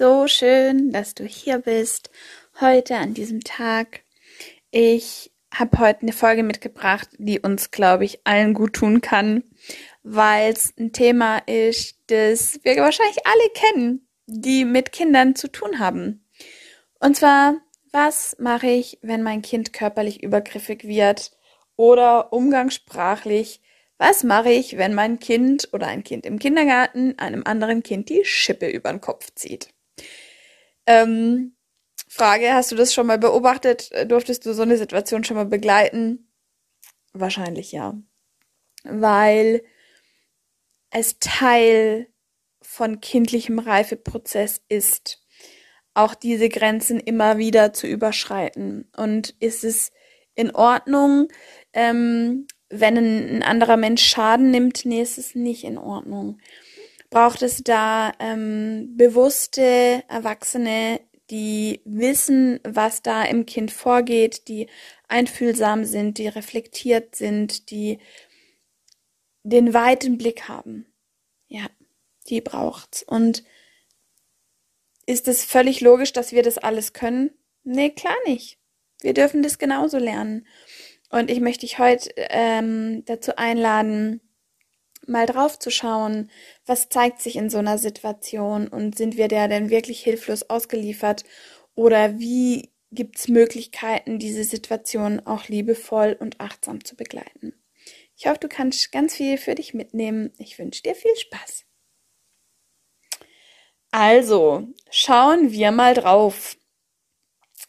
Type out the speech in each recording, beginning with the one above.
So schön, dass du hier bist, heute an diesem Tag. Ich habe heute eine Folge mitgebracht, die uns, glaube ich, allen gut tun kann, weil es ein Thema ist, das wir wahrscheinlich alle kennen, die mit Kindern zu tun haben. Und zwar, was mache ich, wenn mein Kind körperlich übergriffig wird oder umgangssprachlich was mache ich, wenn mein Kind oder ein Kind im Kindergarten einem anderen Kind die Schippe über den Kopf zieht? Ähm, Frage, hast du das schon mal beobachtet? Durftest du so eine Situation schon mal begleiten? Wahrscheinlich ja. Weil es Teil von kindlichem Reifeprozess ist, auch diese Grenzen immer wieder zu überschreiten. Und ist es in Ordnung, ähm, wenn ein, ein, anderer Mensch Schaden nimmt, nee, ist es nicht in Ordnung. Braucht es da ähm, bewusste Erwachsene, die wissen, was da im Kind vorgeht, die einfühlsam sind, die reflektiert sind, die den weiten Blick haben. Ja, die braucht's. Und ist es völlig logisch, dass wir das alles können? Nee, klar nicht. Wir dürfen das genauso lernen. Und ich möchte dich heute ähm, dazu einladen, mal drauf zu schauen, was zeigt sich in so einer Situation und sind wir der denn wirklich hilflos ausgeliefert oder wie gibt es Möglichkeiten, diese Situation auch liebevoll und achtsam zu begleiten. Ich hoffe, du kannst ganz viel für dich mitnehmen. Ich wünsche dir viel Spaß. Also, schauen wir mal drauf.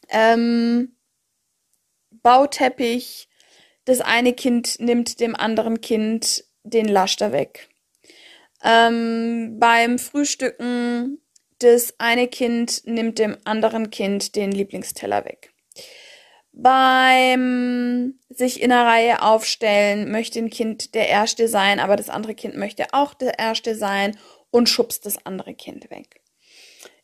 Ähm, Bauteppich, das eine Kind nimmt dem anderen Kind den Laster weg. Ähm, beim Frühstücken, das eine Kind nimmt dem anderen Kind den Lieblingsteller weg. Beim sich in einer Reihe aufstellen möchte ein Kind der Erste sein, aber das andere Kind möchte auch der Erste sein und schubst das andere Kind weg.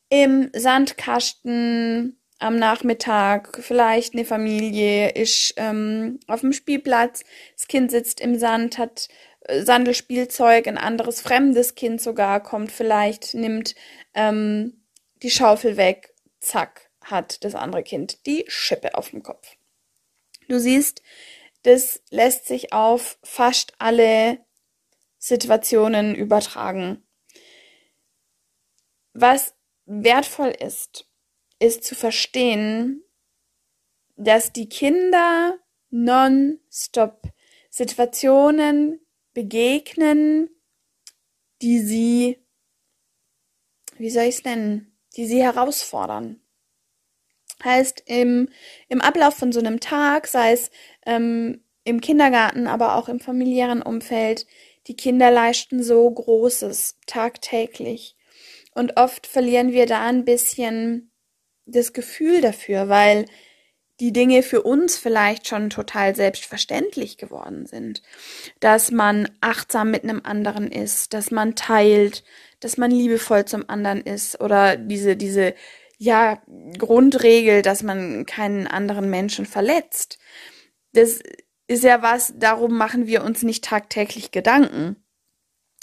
Im Sandkasten am Nachmittag vielleicht eine Familie ist ähm, auf dem Spielplatz, das Kind sitzt im Sand, hat Sandelspielzeug, ein anderes fremdes Kind sogar kommt vielleicht, nimmt ähm, die Schaufel weg, zack, hat das andere Kind die Schippe auf dem Kopf. Du siehst, das lässt sich auf fast alle Situationen übertragen. Was wertvoll ist, ist zu verstehen, dass die Kinder nonstop Situationen begegnen, die sie, wie soll ich es nennen, die sie herausfordern. Heißt, im, im Ablauf von so einem Tag, sei es ähm, im Kindergarten, aber auch im familiären Umfeld, die Kinder leisten so Großes tagtäglich. Und oft verlieren wir da ein bisschen das Gefühl dafür, weil die Dinge für uns vielleicht schon total selbstverständlich geworden sind. Dass man achtsam mit einem anderen ist, dass man teilt, dass man liebevoll zum anderen ist oder diese, diese, ja, Grundregel, dass man keinen anderen Menschen verletzt. Das ist ja was, darum machen wir uns nicht tagtäglich Gedanken.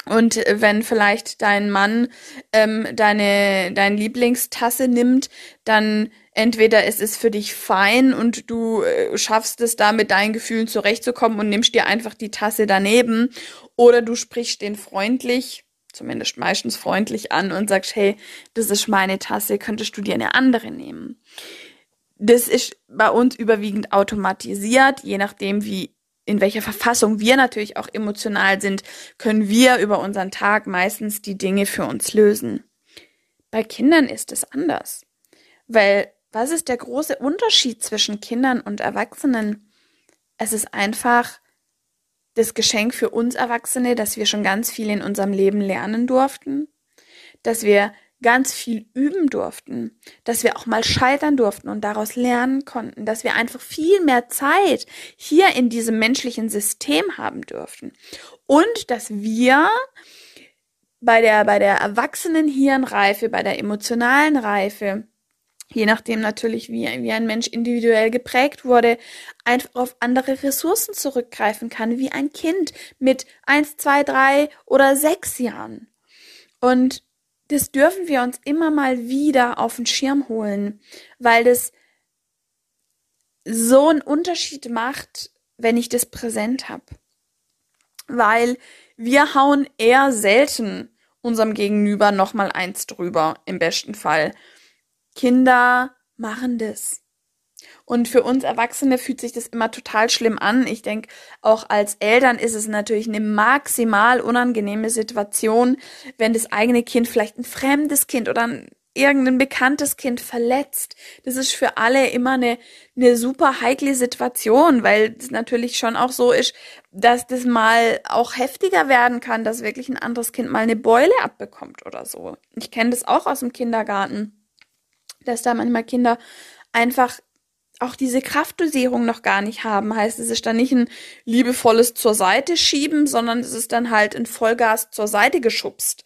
Und wenn vielleicht dein Mann ähm, deine deine Lieblingstasse nimmt, dann entweder ist es für dich fein und du äh, schaffst es da mit deinen Gefühlen zurechtzukommen und nimmst dir einfach die Tasse daneben, oder du sprichst den freundlich, zumindest meistens freundlich an und sagst, hey, das ist meine Tasse, könntest du dir eine andere nehmen? Das ist bei uns überwiegend automatisiert, je nachdem, wie in welcher Verfassung wir natürlich auch emotional sind, können wir über unseren Tag meistens die Dinge für uns lösen. Bei Kindern ist es anders. Weil was ist der große Unterschied zwischen Kindern und Erwachsenen? Es ist einfach das Geschenk für uns Erwachsene, dass wir schon ganz viel in unserem Leben lernen durften, dass wir ganz viel üben durften, dass wir auch mal scheitern durften und daraus lernen konnten, dass wir einfach viel mehr Zeit hier in diesem menschlichen System haben durften und dass wir bei der, bei der erwachsenen Hirnreife, bei der emotionalen Reife, je nachdem natürlich, wie, wie ein Mensch individuell geprägt wurde, einfach auf andere Ressourcen zurückgreifen kann, wie ein Kind mit eins, zwei, drei oder sechs Jahren. Und das dürfen wir uns immer mal wieder auf den Schirm holen, weil das so einen Unterschied macht, wenn ich das präsent habe. Weil wir hauen eher selten unserem Gegenüber nochmal eins drüber, im besten Fall. Kinder machen das. Und für uns Erwachsene fühlt sich das immer total schlimm an. Ich denke, auch als Eltern ist es natürlich eine maximal unangenehme Situation, wenn das eigene Kind vielleicht ein fremdes Kind oder ein irgendein bekanntes Kind verletzt. Das ist für alle immer eine, eine super heikle Situation, weil es natürlich schon auch so ist, dass das mal auch heftiger werden kann, dass wirklich ein anderes Kind mal eine Beule abbekommt oder so. Ich kenne das auch aus dem Kindergarten, dass da manchmal Kinder einfach auch diese Kraftdosierung noch gar nicht haben. Heißt, es ist dann nicht ein liebevolles zur Seite schieben, sondern es ist dann halt ein Vollgas zur Seite geschubst.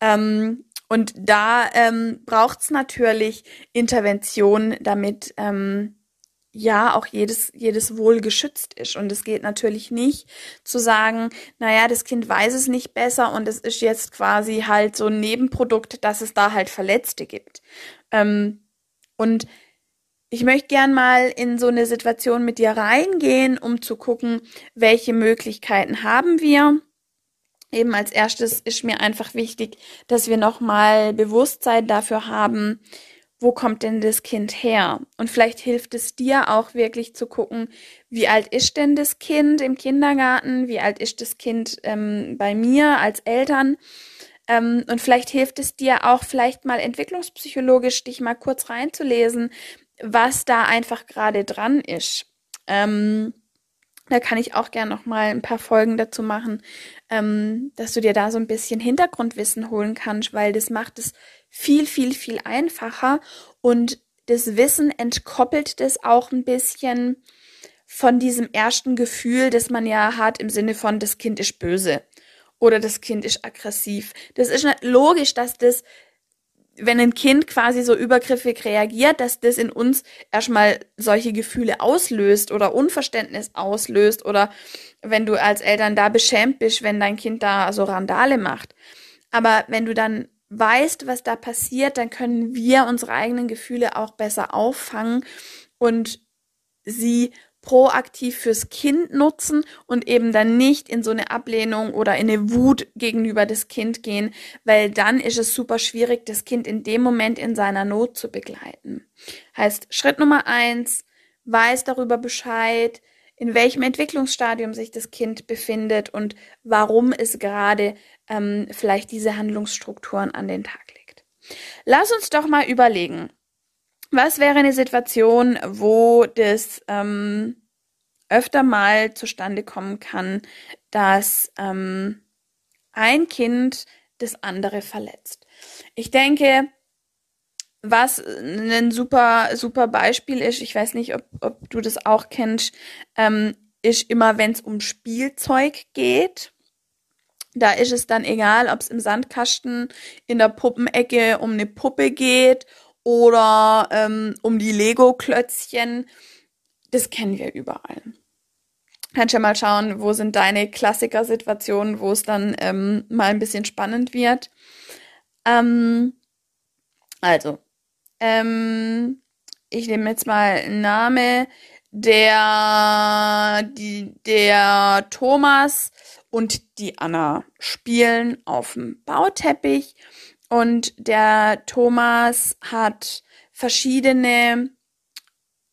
Ähm, und da ähm, braucht es natürlich Intervention, damit ähm, ja auch jedes, jedes Wohl geschützt ist. Und es geht natürlich nicht zu sagen, naja, das Kind weiß es nicht besser und es ist jetzt quasi halt so ein Nebenprodukt, dass es da halt Verletzte gibt. Ähm, und ich möchte gern mal in so eine Situation mit dir reingehen, um zu gucken, welche Möglichkeiten haben wir. Eben als erstes ist mir einfach wichtig, dass wir nochmal Bewusstsein dafür haben, wo kommt denn das Kind her? Und vielleicht hilft es dir auch wirklich zu gucken, wie alt ist denn das Kind im Kindergarten? Wie alt ist das Kind ähm, bei mir als Eltern? Ähm, und vielleicht hilft es dir auch vielleicht mal entwicklungspsychologisch dich mal kurz reinzulesen, was da einfach gerade dran ist. Ähm, da kann ich auch gerne noch mal ein paar Folgen dazu machen, ähm, dass du dir da so ein bisschen Hintergrundwissen holen kannst, weil das macht es viel, viel, viel einfacher und das Wissen entkoppelt das auch ein bisschen von diesem ersten Gefühl, das man ja hat im Sinne von, das Kind ist böse oder das Kind ist aggressiv. Das ist logisch, dass das wenn ein Kind quasi so übergriffig reagiert, dass das in uns erstmal solche Gefühle auslöst oder Unverständnis auslöst oder wenn du als Eltern da beschämt bist, wenn dein Kind da so Randale macht. Aber wenn du dann weißt, was da passiert, dann können wir unsere eigenen Gefühle auch besser auffangen und sie proaktiv fürs Kind nutzen und eben dann nicht in so eine Ablehnung oder in eine Wut gegenüber das Kind gehen, weil dann ist es super schwierig, das Kind in dem Moment in seiner Not zu begleiten. Heißt, Schritt Nummer eins, weiß darüber Bescheid, in welchem Entwicklungsstadium sich das Kind befindet und warum es gerade ähm, vielleicht diese Handlungsstrukturen an den Tag legt. Lass uns doch mal überlegen, was wäre eine Situation, wo das ähm, öfter mal zustande kommen kann, dass ähm, ein Kind das andere verletzt? Ich denke, was ein super, super Beispiel ist, ich weiß nicht, ob, ob du das auch kennst, ähm, ist immer, wenn es um Spielzeug geht. Da ist es dann egal, ob es im Sandkasten, in der Puppenecke um eine Puppe geht oder ähm, um die Lego-Klötzchen. Das kennen wir überall. Kannst ja mal schauen, wo sind deine Klassikersituationen, wo es dann ähm, mal ein bisschen spannend wird. Ähm, also, ähm, ich nehme jetzt mal einen Name, der, die, der Thomas und die Anna spielen auf dem Bauteppich und der Thomas hat verschiedene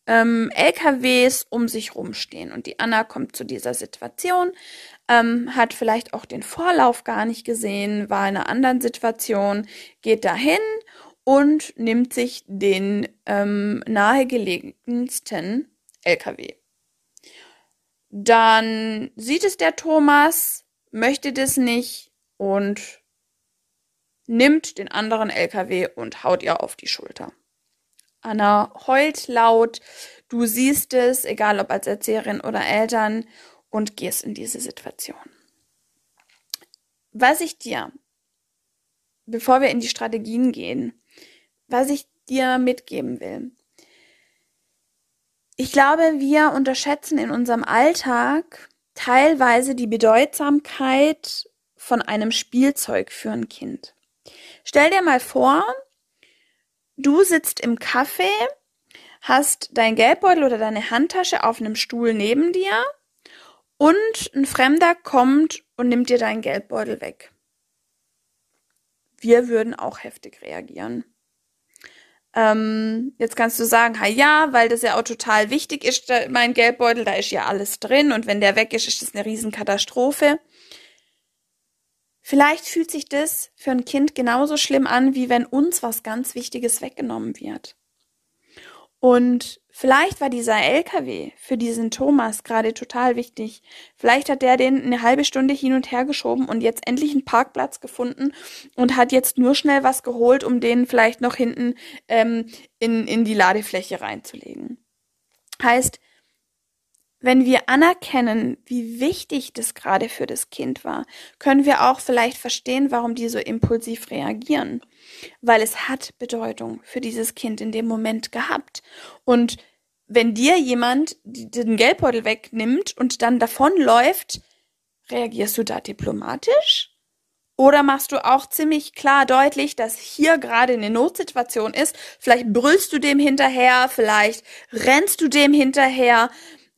ähm, LKWs um sich rumstehen. Und die Anna kommt zu dieser Situation, ähm, hat vielleicht auch den Vorlauf gar nicht gesehen, war in einer anderen Situation, geht dahin und nimmt sich den ähm, nahegelegensten LKW. dann sieht es der Thomas, möchte das nicht und nimmt den anderen LKW und haut ihr auf die Schulter. Anna heult laut, du siehst es, egal ob als Erzieherin oder Eltern, und gehst in diese Situation. Was ich dir, bevor wir in die Strategien gehen, was ich dir mitgeben will, ich glaube, wir unterschätzen in unserem Alltag teilweise die Bedeutsamkeit von einem Spielzeug für ein Kind. Stell dir mal vor, du sitzt im Café, hast dein Geldbeutel oder deine Handtasche auf einem Stuhl neben dir und ein Fremder kommt und nimmt dir deinen Geldbeutel weg. Wir würden auch heftig reagieren. Ähm, jetzt kannst du sagen, ha ja, weil das ja auch total wichtig ist, mein Geldbeutel, da ist ja alles drin und wenn der weg ist, ist das eine Riesenkatastrophe. Vielleicht fühlt sich das für ein Kind genauso schlimm an, wie wenn uns was ganz Wichtiges weggenommen wird. Und vielleicht war dieser LKW für diesen Thomas gerade total wichtig. Vielleicht hat der den eine halbe Stunde hin und her geschoben und jetzt endlich einen Parkplatz gefunden und hat jetzt nur schnell was geholt, um den vielleicht noch hinten ähm, in, in die Ladefläche reinzulegen. Heißt, wenn wir anerkennen, wie wichtig das gerade für das Kind war, können wir auch vielleicht verstehen, warum die so impulsiv reagieren. Weil es hat Bedeutung für dieses Kind in dem Moment gehabt. Und wenn dir jemand den Geldbeutel wegnimmt und dann davonläuft, reagierst du da diplomatisch? Oder machst du auch ziemlich klar deutlich, dass hier gerade eine Notsituation ist? Vielleicht brüllst du dem hinterher, vielleicht rennst du dem hinterher,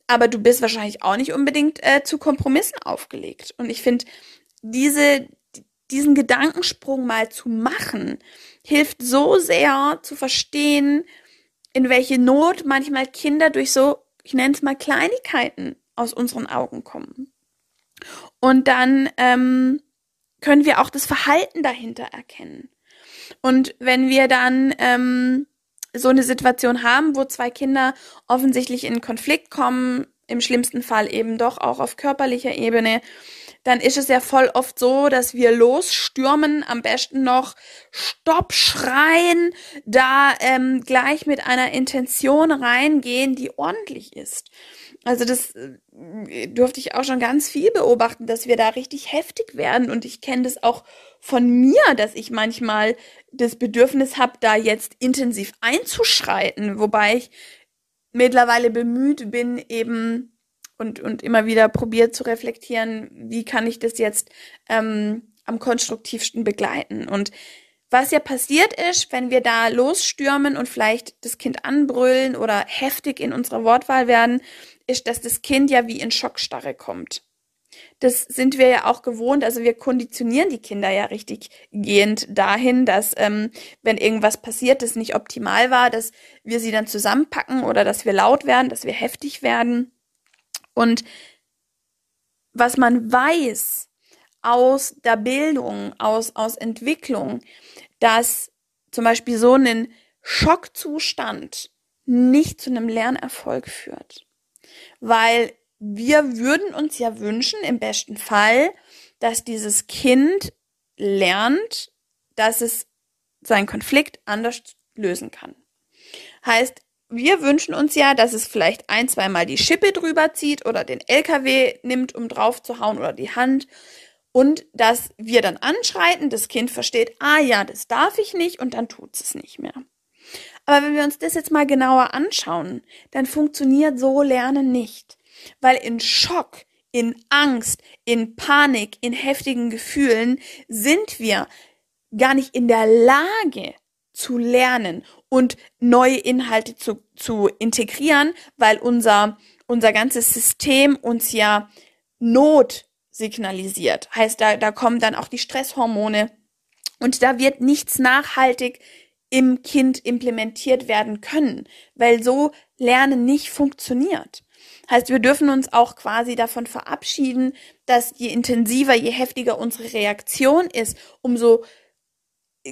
aber du bist wahrscheinlich auch nicht unbedingt äh, zu Kompromissen aufgelegt. Und ich finde, diese, diesen Gedankensprung mal zu machen, hilft so sehr zu verstehen, in welche Not manchmal Kinder durch so, ich nenne es mal Kleinigkeiten aus unseren Augen kommen. Und dann ähm, können wir auch das Verhalten dahinter erkennen. Und wenn wir dann ähm, so eine Situation haben, wo zwei Kinder offensichtlich in Konflikt kommen, im schlimmsten Fall eben doch auch auf körperlicher Ebene, dann ist es ja voll oft so, dass wir losstürmen, am besten noch Stopp schreien, da ähm, gleich mit einer Intention reingehen, die ordentlich ist. Also das äh, durfte ich auch schon ganz viel beobachten, dass wir da richtig heftig werden und ich kenne das auch von mir, dass ich manchmal das Bedürfnis habe, da jetzt intensiv einzuschreiten, wobei ich mittlerweile bemüht bin, eben und, und immer wieder probiert zu reflektieren, wie kann ich das jetzt ähm, am konstruktivsten begleiten. Und was ja passiert ist, wenn wir da losstürmen und vielleicht das Kind anbrüllen oder heftig in unserer Wortwahl werden, ist, dass das Kind ja wie in Schockstarre kommt das sind wir ja auch gewohnt. Also wir konditionieren die Kinder ja richtig gehend dahin, dass ähm, wenn irgendwas passiert, das nicht optimal war, dass wir sie dann zusammenpacken oder dass wir laut werden, dass wir heftig werden. Und was man weiß aus der Bildung, aus, aus Entwicklung, dass zum Beispiel so ein Schockzustand nicht zu einem Lernerfolg führt. Weil wir würden uns ja wünschen, im besten Fall, dass dieses Kind lernt, dass es seinen Konflikt anders lösen kann. Heißt, wir wünschen uns ja, dass es vielleicht ein, zweimal die Schippe drüber zieht oder den LKW nimmt, um drauf zu hauen oder die Hand. Und dass wir dann anschreiten, das Kind versteht, ah ja, das darf ich nicht und dann tut es nicht mehr. Aber wenn wir uns das jetzt mal genauer anschauen, dann funktioniert so Lernen nicht. Weil in Schock, in Angst, in Panik, in heftigen Gefühlen sind wir gar nicht in der Lage zu lernen und neue Inhalte zu, zu integrieren, weil unser, unser ganzes System uns ja Not signalisiert. Heißt, da, da kommen dann auch die Stresshormone und da wird nichts nachhaltig im Kind implementiert werden können, weil so Lernen nicht funktioniert. Heißt, wir dürfen uns auch quasi davon verabschieden, dass je intensiver, je heftiger unsere Reaktion ist, umso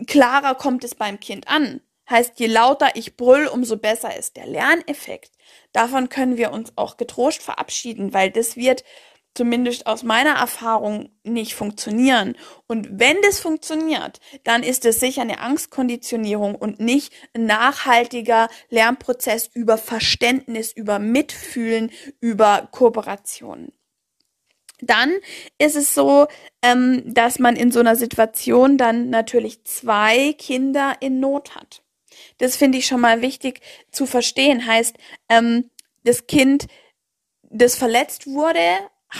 klarer kommt es beim Kind an. Heißt, je lauter ich brüll, umso besser ist der Lerneffekt. Davon können wir uns auch getrost verabschieden, weil das wird zumindest aus meiner Erfahrung nicht funktionieren. Und wenn das funktioniert, dann ist es sicher eine Angstkonditionierung und nicht ein nachhaltiger Lernprozess über Verständnis, über Mitfühlen, über Kooperation. Dann ist es so, ähm, dass man in so einer Situation dann natürlich zwei Kinder in Not hat. Das finde ich schon mal wichtig zu verstehen. Heißt, ähm, das Kind, das verletzt wurde,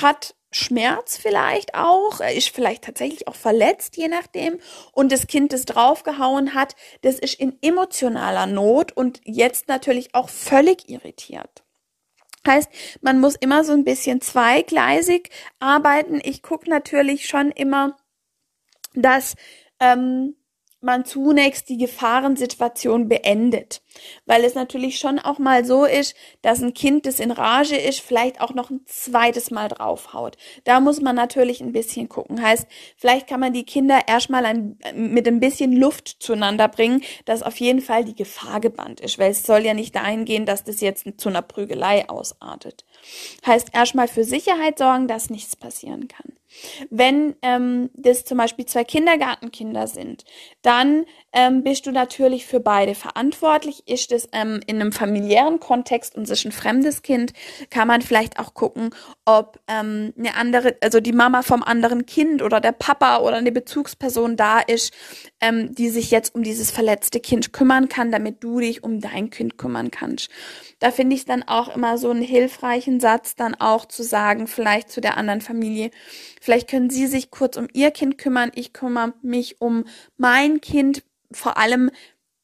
hat Schmerz vielleicht auch, ist vielleicht tatsächlich auch verletzt, je nachdem. Und das Kind, das draufgehauen hat, das ist in emotionaler Not und jetzt natürlich auch völlig irritiert. Heißt, man muss immer so ein bisschen zweigleisig arbeiten. Ich gucke natürlich schon immer, dass ähm, man zunächst die Gefahrensituation beendet. Weil es natürlich schon auch mal so ist, dass ein Kind, das in Rage ist, vielleicht auch noch ein zweites Mal draufhaut. Da muss man natürlich ein bisschen gucken. Heißt, vielleicht kann man die Kinder erstmal ein, mit ein bisschen Luft zueinander bringen, dass auf jeden Fall die Gefahr gebannt ist. Weil es soll ja nicht dahin gehen, dass das jetzt zu einer Prügelei ausartet. Heißt, erstmal für Sicherheit sorgen, dass nichts passieren kann. Wenn ähm, das zum Beispiel zwei Kindergartenkinder sind, dann ähm, bist du natürlich für beide verantwortlich. Ist es ähm, in einem familiären Kontext und es ist ein fremdes Kind, kann man vielleicht auch gucken, ob ähm, eine andere, also die Mama vom anderen Kind oder der Papa oder eine Bezugsperson da ist, ähm, die sich jetzt um dieses verletzte Kind kümmern kann, damit du dich um dein Kind kümmern kannst. Da finde ich dann auch immer so einen hilfreichen Satz, dann auch zu sagen, vielleicht zu der anderen Familie, vielleicht können Sie sich kurz um Ihr Kind kümmern, ich kümmere mich um mein Kind, vor allem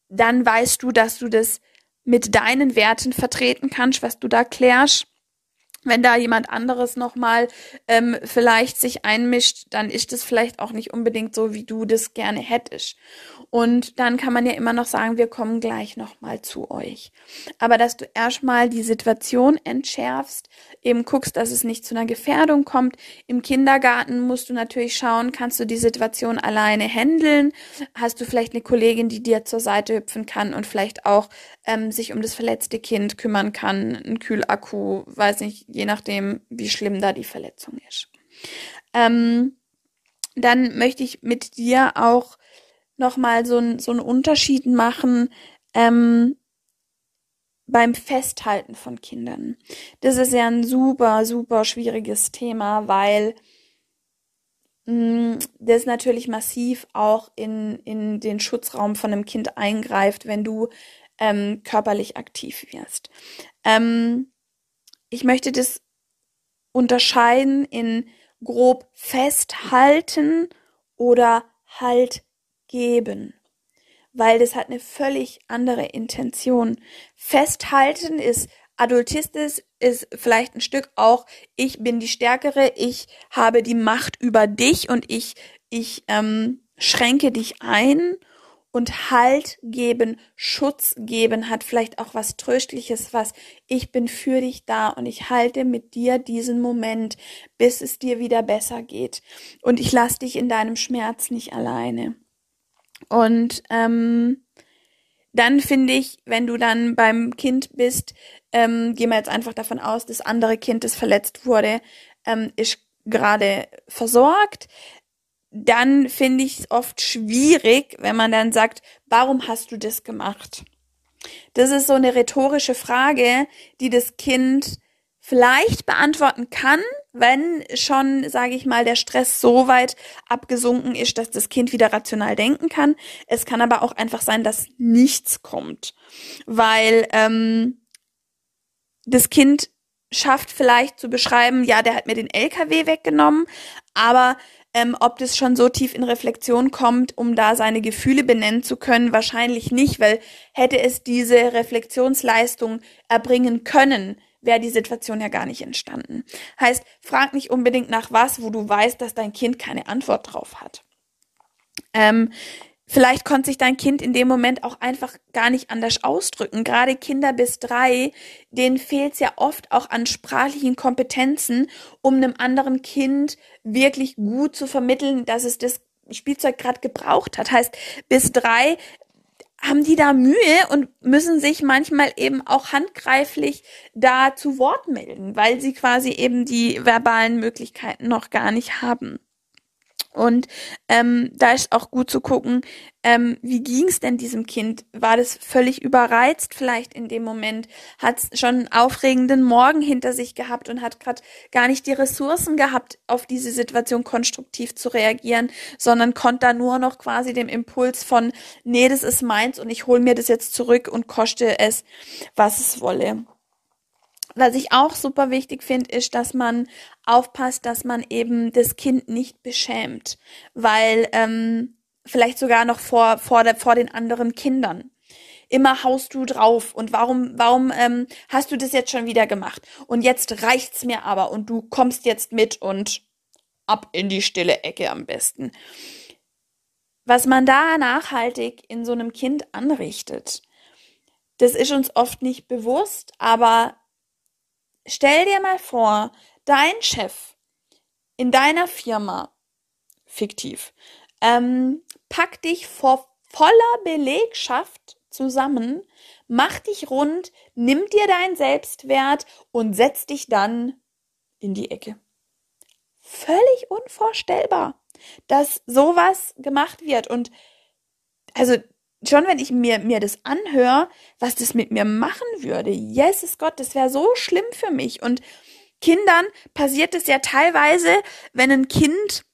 dann weißt du, dass du das mit deinen Werten vertreten kannst, was du da klärst. Wenn da jemand anderes nochmal ähm, vielleicht sich einmischt, dann ist es vielleicht auch nicht unbedingt so, wie du das gerne hättest. Und dann kann man ja immer noch sagen, wir kommen gleich nochmal zu euch. Aber dass du erstmal die Situation entschärfst, eben guckst, dass es nicht zu einer Gefährdung kommt. Im Kindergarten musst du natürlich schauen, kannst du die Situation alleine handeln? Hast du vielleicht eine Kollegin, die dir zur Seite hüpfen kann und vielleicht auch ähm, sich um das verletzte Kind kümmern kann? Ein Kühlakku, weiß nicht, je nachdem, wie schlimm da die Verletzung ist. Ähm, dann möchte ich mit dir auch nochmal so, ein, so einen Unterschied machen ähm, beim Festhalten von Kindern. Das ist ja ein super, super schwieriges Thema, weil mh, mm, das natürlich massiv auch in, in den Schutzraum von einem Kind eingreift, wenn du ähm, körperlich aktiv wirst. Ähm, ich möchte das unterscheiden in grob festhalten oder halt geben, weil das hat eine völlig andere Intention. Festhalten ist adultistisch, ist vielleicht ein Stück auch, ich bin die Stärkere, ich habe die Macht über dich und ich, ich ähm, schränke dich ein und Halt geben, Schutz geben hat vielleicht auch was Tröstliches, was ich bin für dich da und ich halte mit dir diesen Moment, bis es dir wieder besser geht und ich lasse dich in deinem Schmerz nicht alleine. Und ähm, dann finde ich, wenn du dann beim Kind bist, ähm, gehen wir jetzt einfach davon aus, das andere Kind, das verletzt wurde, ähm, ist gerade versorgt. Dann finde ich es oft schwierig, wenn man dann sagt, warum hast du das gemacht? Das ist so eine rhetorische Frage, die das Kind vielleicht beantworten kann, wenn schon, sage ich mal, der Stress so weit abgesunken ist, dass das Kind wieder rational denken kann. Es kann aber auch einfach sein, dass nichts kommt, weil ähm, das Kind schafft vielleicht zu beschreiben, ja, der hat mir den LKW weggenommen, aber ähm, ob das schon so tief in Reflexion kommt, um da seine Gefühle benennen zu können, wahrscheinlich nicht, weil hätte es diese Reflexionsleistung erbringen können, wäre die Situation ja gar nicht entstanden. Heißt, frag nicht unbedingt nach was, wo du weißt, dass dein Kind keine Antwort drauf hat. Ähm, vielleicht konnte sich dein Kind in dem Moment auch einfach gar nicht anders ausdrücken. Gerade Kinder bis drei, denen fehlt es ja oft auch an sprachlichen Kompetenzen, um einem anderen Kind wirklich gut zu vermitteln, dass es das Spielzeug gerade gebraucht hat. Heißt, bis drei haben die da Mühe und müssen sich manchmal eben auch handgreiflich da zu Wort melden, weil sie quasi eben die verbalen Möglichkeiten noch gar nicht haben. Und ähm, da ist auch gut zu gucken, ähm, wie ging es denn diesem Kind? War das völlig überreizt vielleicht in dem Moment? Hat schon einen aufregenden Morgen hinter sich gehabt und hat gerade gar nicht die Ressourcen gehabt, auf diese Situation konstruktiv zu reagieren, sondern konnte da nur noch quasi dem Impuls von, nee, das ist meins und ich hole mir das jetzt zurück und koste es, was es wolle. Was ich auch super wichtig finde, ist, dass man aufpasst, dass man eben das Kind nicht beschämt, weil ähm, vielleicht sogar noch vor vor der, vor den anderen Kindern. Immer haust du drauf und warum warum ähm, hast du das jetzt schon wieder gemacht? Und jetzt reicht's mir aber und du kommst jetzt mit und ab in die stille Ecke am besten. Was man da nachhaltig in so einem Kind anrichtet, das ist uns oft nicht bewusst, aber Stell dir mal vor, dein Chef in deiner Firma, fiktiv, ähm, packt dich vor voller Belegschaft zusammen, macht dich rund, nimmt dir deinen Selbstwert und setzt dich dann in die Ecke. Völlig unvorstellbar, dass sowas gemacht wird. Und also schon wenn ich mir, mir das anhöre, was das mit mir machen würde, Jesus Gott, das wäre so schlimm für mich. Und Kindern passiert es ja teilweise, wenn ein Kind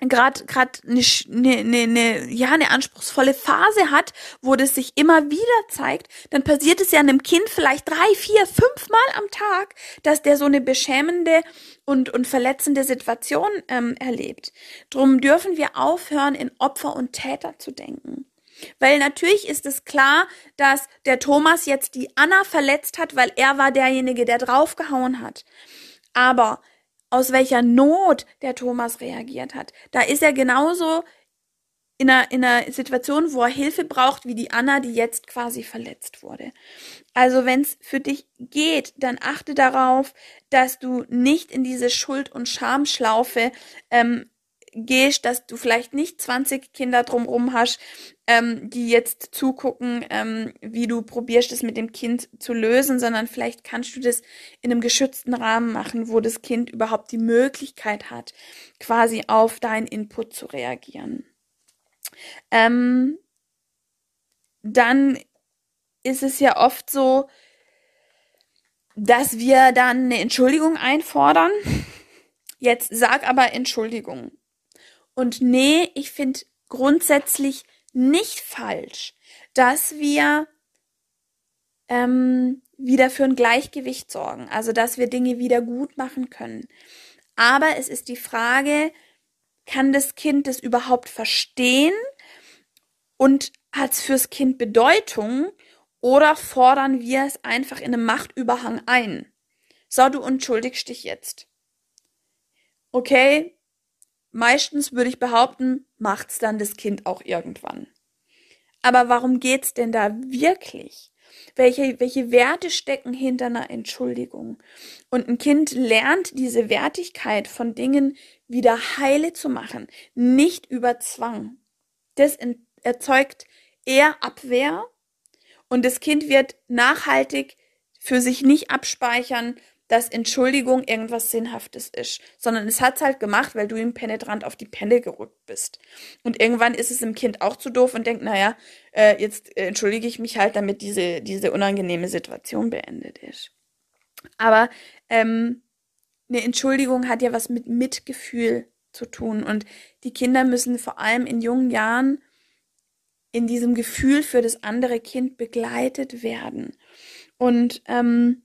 gerade gerade eine ne, ne, ne, ja eine anspruchsvolle Phase hat, wo das sich immer wieder zeigt, dann passiert es ja einem Kind vielleicht drei, vier, fünf Mal am Tag, dass der so eine beschämende und und verletzende Situation ähm, erlebt. Drum dürfen wir aufhören, in Opfer und Täter zu denken. Weil natürlich ist es klar, dass der Thomas jetzt die Anna verletzt hat, weil er war derjenige, der draufgehauen hat. Aber aus welcher Not der Thomas reagiert hat, da ist er genauso in einer, in einer Situation, wo er Hilfe braucht, wie die Anna, die jetzt quasi verletzt wurde. Also wenn es für dich geht, dann achte darauf, dass du nicht in diese Schuld- und Schamschlaufe ähm, gehst, dass du vielleicht nicht 20 Kinder drumrum hast, ähm, die jetzt zugucken, ähm, wie du probierst, es mit dem Kind zu lösen, sondern vielleicht kannst du das in einem geschützten Rahmen machen, wo das Kind überhaupt die Möglichkeit hat, quasi auf deinen Input zu reagieren. Ähm, dann ist es ja oft so, dass wir dann eine Entschuldigung einfordern. Jetzt sag aber Entschuldigung. Und nee, ich finde grundsätzlich nicht falsch, dass wir ähm, wieder für ein Gleichgewicht sorgen, also dass wir Dinge wieder gut machen können. Aber es ist die Frage, kann das Kind das überhaupt verstehen und hat es fürs Kind Bedeutung oder fordern wir es einfach in einem Machtüberhang ein? So, du entschuldigst dich jetzt. Okay, Meistens würde ich behaupten, macht's dann das Kind auch irgendwann. Aber warum geht's denn da wirklich? Welche, welche Werte stecken hinter einer Entschuldigung? Und ein Kind lernt diese Wertigkeit von Dingen wieder heile zu machen, nicht über Zwang. Das erzeugt eher Abwehr und das Kind wird nachhaltig für sich nicht abspeichern, dass Entschuldigung irgendwas Sinnhaftes ist, sondern es hat's halt gemacht, weil du ihm penetrant auf die Penne gerückt bist. Und irgendwann ist es dem Kind auch zu doof und denkt, naja, äh, jetzt äh, entschuldige ich mich halt, damit diese, diese unangenehme Situation beendet ist. Aber ähm, eine Entschuldigung hat ja was mit Mitgefühl zu tun und die Kinder müssen vor allem in jungen Jahren in diesem Gefühl für das andere Kind begleitet werden. Und ähm,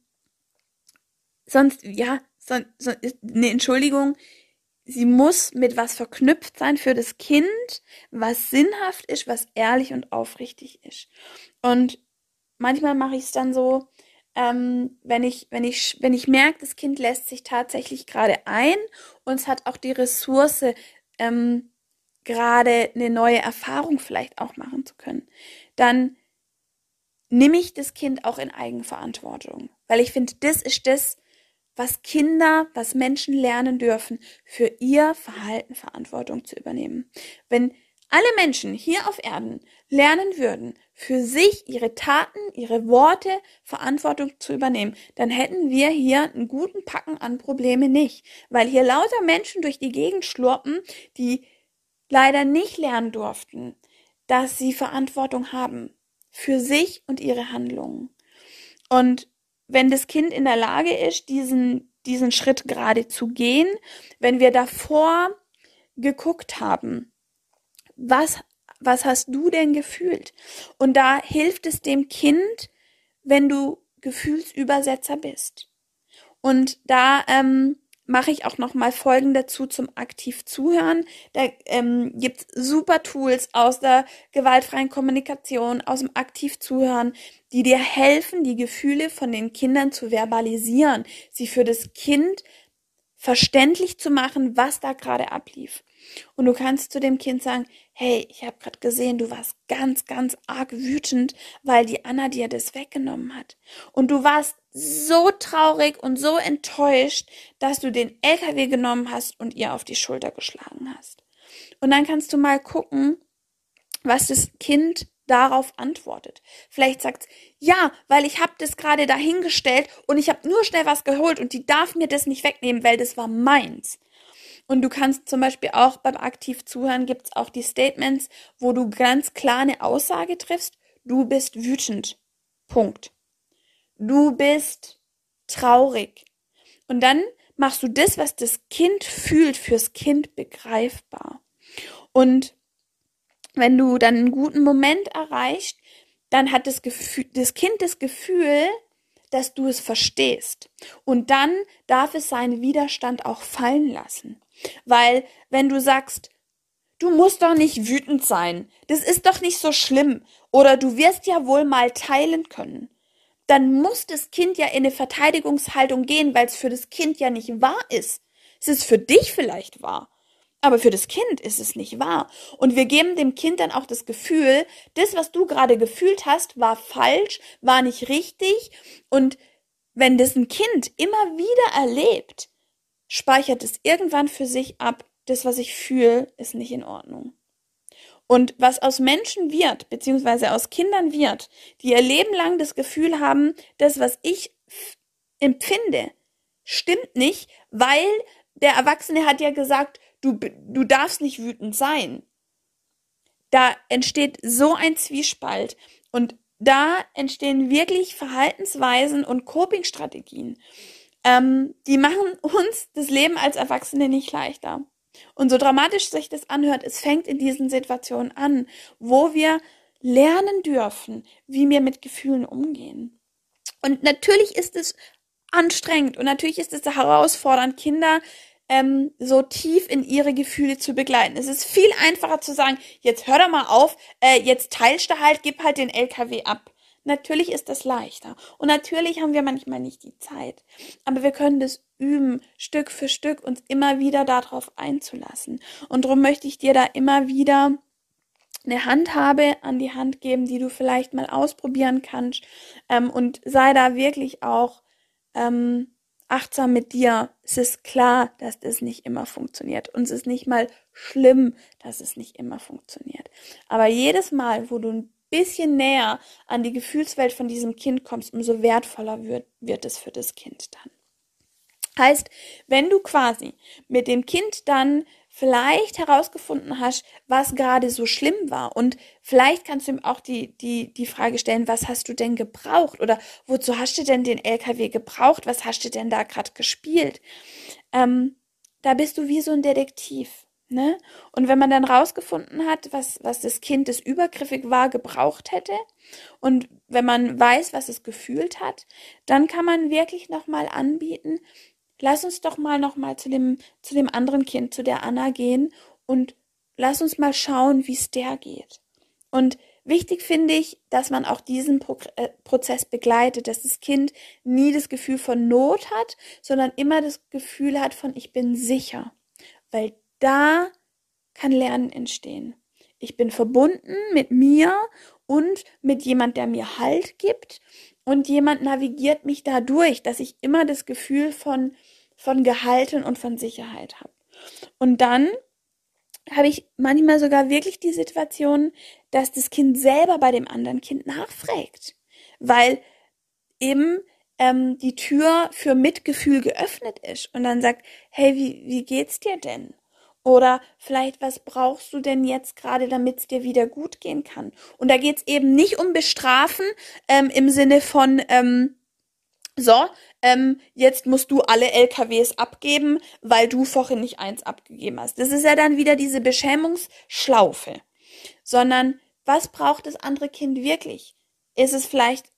sonst, ja, so, so, eine Entschuldigung, sie muss mit was verknüpft sein für das Kind, was sinnhaft ist, was ehrlich und aufrichtig ist. Und manchmal mache ich es dann so, ähm, wenn ich, wenn ich, wenn ich merke, das Kind lässt sich tatsächlich gerade ein und es hat auch die Ressource, ähm, gerade eine neue Erfahrung vielleicht auch machen zu können, dann nehme ich das Kind auch in Eigenverantwortung. Weil ich finde, das ist das, was Kinder, was Menschen lernen dürfen, für ihr Verhalten Verantwortung zu übernehmen. Wenn alle Menschen hier auf Erden lernen würden, für sich, ihre Taten, ihre Worte Verantwortung zu übernehmen, dann hätten wir hier einen guten Packen an Probleme nicht, weil hier lauter Menschen durch die Gegend schlurpen, die leider nicht lernen durften, dass sie Verantwortung haben für sich und ihre Handlungen. Und wenn das Kind in der Lage ist, diesen, diesen Schritt gerade zu gehen, wenn wir davor geguckt haben, was, was hast du denn gefühlt? Und da hilft es dem Kind, wenn du Gefühlsübersetzer bist. Und da ähm, mache ich auch noch mal Folgen dazu zum aktiv zuhören. Da ähm, gibt's super Tools aus der gewaltfreien Kommunikation, aus dem aktiv zuhören, die dir helfen, die Gefühle von den Kindern zu verbalisieren, sie für das Kind verständlich zu machen, was da gerade ablief. Und du kannst zu dem Kind sagen, hey, ich habe gerade gesehen, du warst ganz, ganz arg wütend, weil die Anna dir das weggenommen hat. Und du warst so traurig und so enttäuscht, dass du den LKW genommen hast und ihr auf die Schulter geschlagen hast. Und dann kannst du mal gucken, was das Kind darauf antwortet. Vielleicht sagt ja, weil ich habe das gerade dahingestellt und ich habe nur schnell was geholt und die darf mir das nicht wegnehmen, weil das war meins. Und du kannst zum Beispiel auch beim aktiv zuhören, gibt's auch die Statements, wo du ganz klar eine Aussage triffst, du bist wütend. Punkt. Du bist traurig. Und dann machst du das, was das Kind fühlt, fürs Kind begreifbar. Und wenn du dann einen guten Moment erreicht, dann hat das, Gefühl, das Kind das Gefühl, dass du es verstehst. Und dann darf es seinen Widerstand auch fallen lassen. Weil wenn du sagst, du musst doch nicht wütend sein, das ist doch nicht so schlimm, oder du wirst ja wohl mal teilen können, dann muss das Kind ja in eine Verteidigungshaltung gehen, weil es für das Kind ja nicht wahr ist. Es ist für dich vielleicht wahr, aber für das Kind ist es nicht wahr. Und wir geben dem Kind dann auch das Gefühl, das, was du gerade gefühlt hast, war falsch, war nicht richtig. Und wenn das ein Kind immer wieder erlebt, speichert es irgendwann für sich ab, das, was ich fühle, ist nicht in Ordnung. Und was aus Menschen wird, beziehungsweise aus Kindern wird, die ihr Leben lang das Gefühl haben, das, was ich empfinde, stimmt nicht, weil der Erwachsene hat ja gesagt, du, du darfst nicht wütend sein. Da entsteht so ein Zwiespalt und da entstehen wirklich Verhaltensweisen und Coping-Strategien ähm, die machen uns das Leben als Erwachsene nicht leichter. Und so dramatisch sich das anhört, es fängt in diesen Situationen an, wo wir lernen dürfen, wie wir mit Gefühlen umgehen. Und natürlich ist es anstrengend und natürlich ist es herausfordernd, Kinder ähm, so tief in ihre Gefühle zu begleiten. Es ist viel einfacher zu sagen, jetzt hör doch mal auf, äh, jetzt teilst du halt, gib halt den LKW ab. Natürlich ist das leichter. Und natürlich haben wir manchmal nicht die Zeit. Aber wir können das üben, Stück für Stück uns immer wieder darauf einzulassen. Und darum möchte ich dir da immer wieder eine Handhabe an die Hand geben, die du vielleicht mal ausprobieren kannst. Ähm, und sei da wirklich auch ähm, achtsam mit dir. Es ist klar, dass das nicht immer funktioniert. Und es ist nicht mal schlimm, dass es nicht immer funktioniert. Aber jedes Mal, wo du ein bisschen näher an die Gefühlswelt von diesem Kind kommst, umso wertvoller wird, wird es für das Kind dann. Heißt, wenn du quasi mit dem Kind dann vielleicht herausgefunden hast, was gerade so schlimm war und vielleicht kannst du ihm auch die, die, die Frage stellen, was hast du denn gebraucht oder wozu hast du denn den LKW gebraucht, was hast du denn da gerade gespielt? Ähm, da bist du wie so ein Detektiv. Ne? Und wenn man dann rausgefunden hat, was, was das Kind, das übergriffig war, gebraucht hätte, und wenn man weiß, was es gefühlt hat, dann kann man wirklich nochmal anbieten, lass uns doch mal nochmal zu dem, zu dem anderen Kind, zu der Anna gehen und lass uns mal schauen, wie es der geht. Und wichtig finde ich, dass man auch diesen Pro äh, Prozess begleitet, dass das Kind nie das Gefühl von Not hat, sondern immer das Gefühl hat von ich bin sicher. Weil da kann Lernen entstehen. Ich bin verbunden mit mir und mit jemand, der mir Halt gibt und jemand navigiert mich dadurch, dass ich immer das Gefühl von, von Gehalten und von Sicherheit habe. Und dann habe ich manchmal sogar wirklich die Situation, dass das Kind selber bei dem anderen Kind nachfragt, weil eben ähm, die Tür für Mitgefühl geöffnet ist und dann sagt, hey, wie, wie geht's dir denn? Oder vielleicht, was brauchst du denn jetzt gerade, damit es dir wieder gut gehen kann? Und da geht's eben nicht um Bestrafen ähm, im Sinne von, ähm, so, ähm, jetzt musst du alle LKWs abgeben, weil du vorhin nicht eins abgegeben hast. Das ist ja dann wieder diese Beschämungsschlaufe. Sondern was braucht das andere Kind wirklich? Ist es vielleicht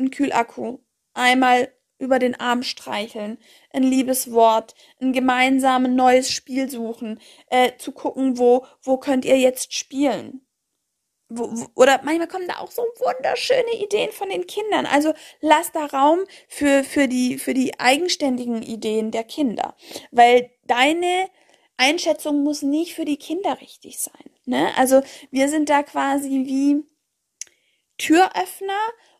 ein Kühlakku? Einmal über den Arm streicheln, ein liebes Wort, ein gemeinsames neues Spiel suchen, äh, zu gucken, wo, wo könnt ihr jetzt spielen oder manchmal kommen da auch so wunderschöne Ideen von den Kindern. Also lass da Raum für, für, die, für die eigenständigen Ideen der Kinder. Weil deine Einschätzung muss nicht für die Kinder richtig sein. Ne? Also wir sind da quasi wie Türöffner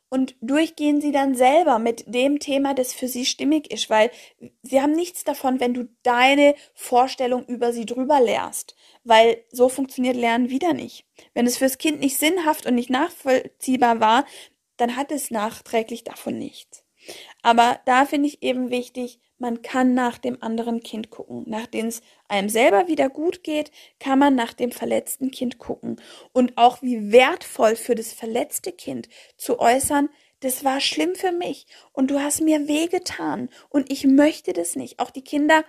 und durchgehen sie dann selber mit dem Thema, das für sie stimmig ist, weil sie haben nichts davon, wenn du deine Vorstellung über sie drüber lehrst, weil so funktioniert Lernen wieder nicht. Wenn es fürs Kind nicht sinnhaft und nicht nachvollziehbar war, dann hat es nachträglich davon nichts. Aber da finde ich eben wichtig, man kann nach dem anderen Kind gucken. Nachdem es einem selber wieder gut geht, kann man nach dem verletzten Kind gucken. Und auch wie wertvoll für das verletzte Kind zu äußern, das war schlimm für mich und du hast mir wehgetan und ich möchte das nicht. Auch die Kinder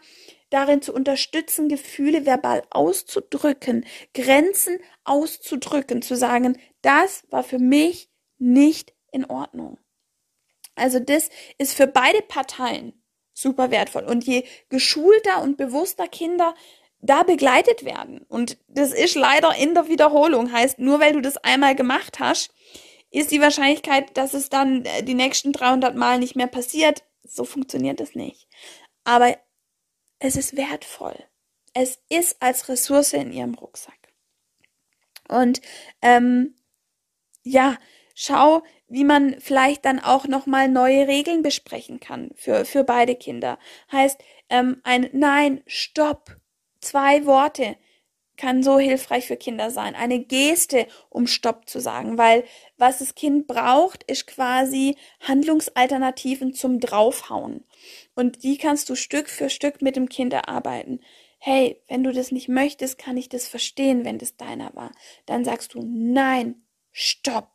darin zu unterstützen, Gefühle verbal auszudrücken, Grenzen auszudrücken, zu sagen, das war für mich nicht in Ordnung. Also das ist für beide Parteien super wertvoll. Und je geschulter und bewusster Kinder da begleitet werden, und das ist leider in der Wiederholung, heißt, nur weil du das einmal gemacht hast, ist die Wahrscheinlichkeit, dass es dann äh, die nächsten 300 Mal nicht mehr passiert. So funktioniert es nicht. Aber es ist wertvoll. Es ist als Ressource in ihrem Rucksack. Und ähm, ja, schau, wie man vielleicht dann auch nochmal neue Regeln besprechen kann für, für beide Kinder. Heißt, ähm, ein Nein, Stopp, zwei Worte kann so hilfreich für Kinder sein. Eine Geste, um Stopp zu sagen, weil was das Kind braucht, ist quasi Handlungsalternativen zum Draufhauen. Und die kannst du Stück für Stück mit dem Kind erarbeiten. Hey, wenn du das nicht möchtest, kann ich das verstehen, wenn das deiner war. Dann sagst du Nein, Stopp.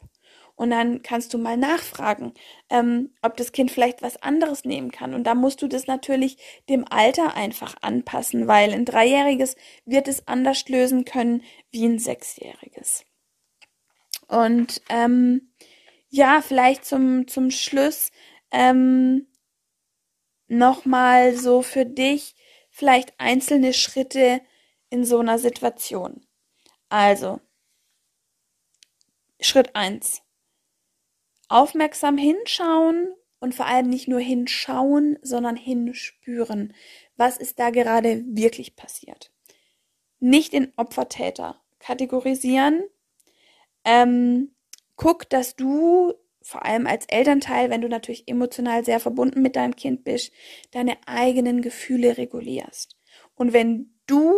Und dann kannst du mal nachfragen, ähm, ob das Kind vielleicht was anderes nehmen kann. Und da musst du das natürlich dem Alter einfach anpassen, weil ein Dreijähriges wird es anders lösen können wie ein Sechsjähriges. Und ähm, ja, vielleicht zum, zum Schluss ähm, nochmal so für dich vielleicht einzelne Schritte in so einer Situation. Also, Schritt eins aufmerksam hinschauen und vor allem nicht nur hinschauen, sondern hinspüren. Was ist da gerade wirklich passiert? Nicht in Opfer-Täter kategorisieren. Ähm, guck, dass du vor allem als Elternteil, wenn du natürlich emotional sehr verbunden mit deinem Kind bist, deine eigenen Gefühle regulierst. Und wenn du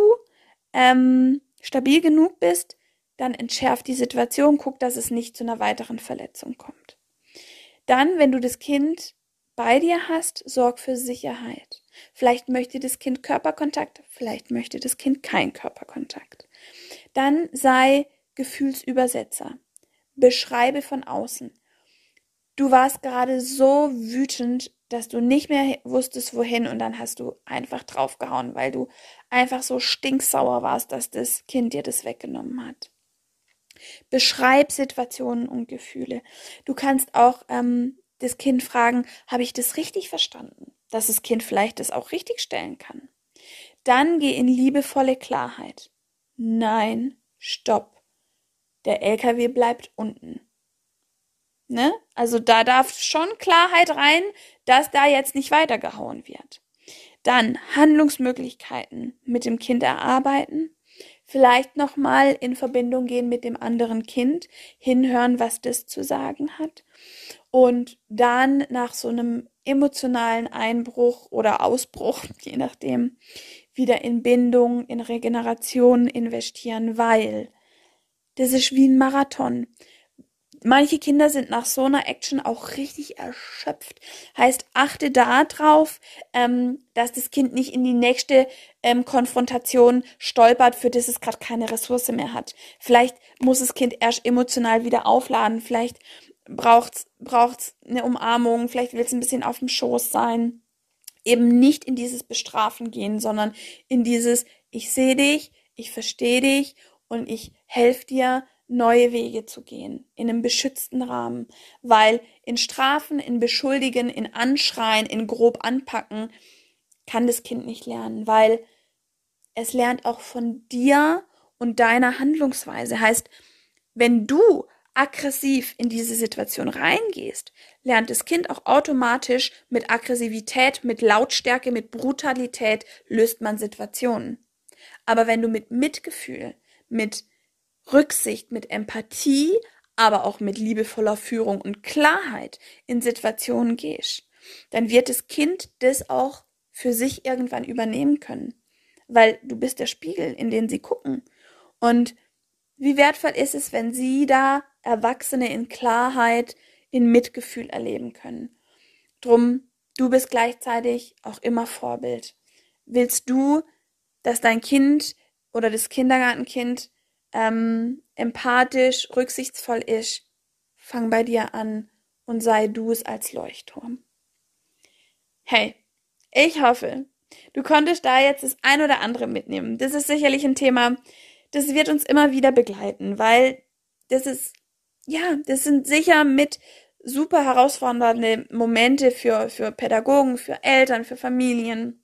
ähm, stabil genug bist, dann entschärft die Situation, guck, dass es nicht zu einer weiteren Verletzung kommt. Dann, wenn du das Kind bei dir hast, sorg für Sicherheit. Vielleicht möchte das Kind Körperkontakt, vielleicht möchte das Kind kein Körperkontakt. Dann sei Gefühlsübersetzer. Beschreibe von außen. Du warst gerade so wütend, dass du nicht mehr wusstest, wohin, und dann hast du einfach draufgehauen, weil du einfach so stinksauer warst, dass das Kind dir das weggenommen hat. Beschreib Situationen und Gefühle. Du kannst auch ähm, das Kind fragen, habe ich das richtig verstanden? Dass das Kind vielleicht das auch richtig stellen kann. Dann geh in liebevolle Klarheit. Nein, stopp. Der LKW bleibt unten. Ne? Also da darf schon Klarheit rein, dass da jetzt nicht weitergehauen wird. Dann Handlungsmöglichkeiten mit dem Kind erarbeiten vielleicht nochmal in Verbindung gehen mit dem anderen Kind, hinhören, was das zu sagen hat und dann nach so einem emotionalen Einbruch oder Ausbruch, je nachdem, wieder in Bindung, in Regeneration investieren, weil das ist wie ein Marathon. Manche Kinder sind nach so einer Action auch richtig erschöpft. Heißt, achte da drauf, ähm, dass das Kind nicht in die nächste ähm, Konfrontation stolpert, für das es gerade keine Ressource mehr hat. Vielleicht muss das Kind erst emotional wieder aufladen. Vielleicht braucht's braucht's eine Umarmung. Vielleicht will es ein bisschen auf dem Schoß sein. Eben nicht in dieses Bestrafen gehen, sondern in dieses Ich sehe dich, ich verstehe dich und ich helfe dir neue Wege zu gehen, in einem beschützten Rahmen, weil in Strafen, in Beschuldigen, in Anschreien, in grob anpacken, kann das Kind nicht lernen, weil es lernt auch von dir und deiner Handlungsweise. Heißt, wenn du aggressiv in diese Situation reingehst, lernt das Kind auch automatisch mit Aggressivität, mit Lautstärke, mit Brutalität löst man Situationen. Aber wenn du mit Mitgefühl, mit Rücksicht, mit Empathie, aber auch mit liebevoller Führung und Klarheit in Situationen gehst, dann wird das Kind das auch für sich irgendwann übernehmen können. Weil du bist der Spiegel, in den sie gucken. Und wie wertvoll ist es, wenn sie da Erwachsene in Klarheit, in Mitgefühl erleben können. Drum, du bist gleichzeitig auch immer Vorbild. Willst du, dass dein Kind oder das Kindergartenkind ähm, empathisch, rücksichtsvoll ist, fang bei dir an und sei du es als Leuchtturm. Hey, ich hoffe, du konntest da jetzt das ein oder andere mitnehmen. Das ist sicherlich ein Thema, das wird uns immer wieder begleiten, weil das ist, ja, das sind sicher mit super herausfordernde Momente für, für Pädagogen, für Eltern, für Familien.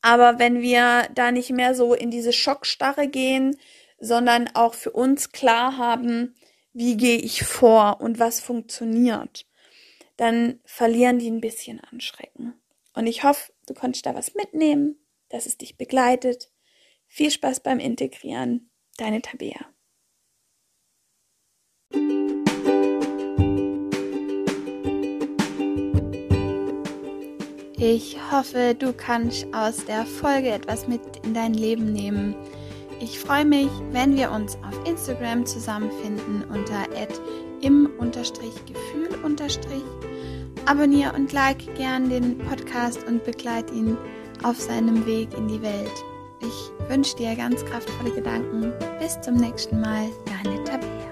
Aber wenn wir da nicht mehr so in diese Schockstarre gehen, sondern auch für uns klar haben, wie gehe ich vor und was funktioniert, dann verlieren die ein bisschen an Schrecken. Und ich hoffe, du konntest da was mitnehmen, dass es dich begleitet. Viel Spaß beim Integrieren. Deine Tabea. Ich hoffe, du kannst aus der Folge etwas mit in dein Leben nehmen ich freue mich, wenn wir uns auf Instagram zusammenfinden unter im-gefühl. Abonniere und like gern den Podcast und begleite ihn auf seinem Weg in die Welt. Ich wünsche dir ganz kraftvolle Gedanken. Bis zum nächsten Mal, deine Tabea.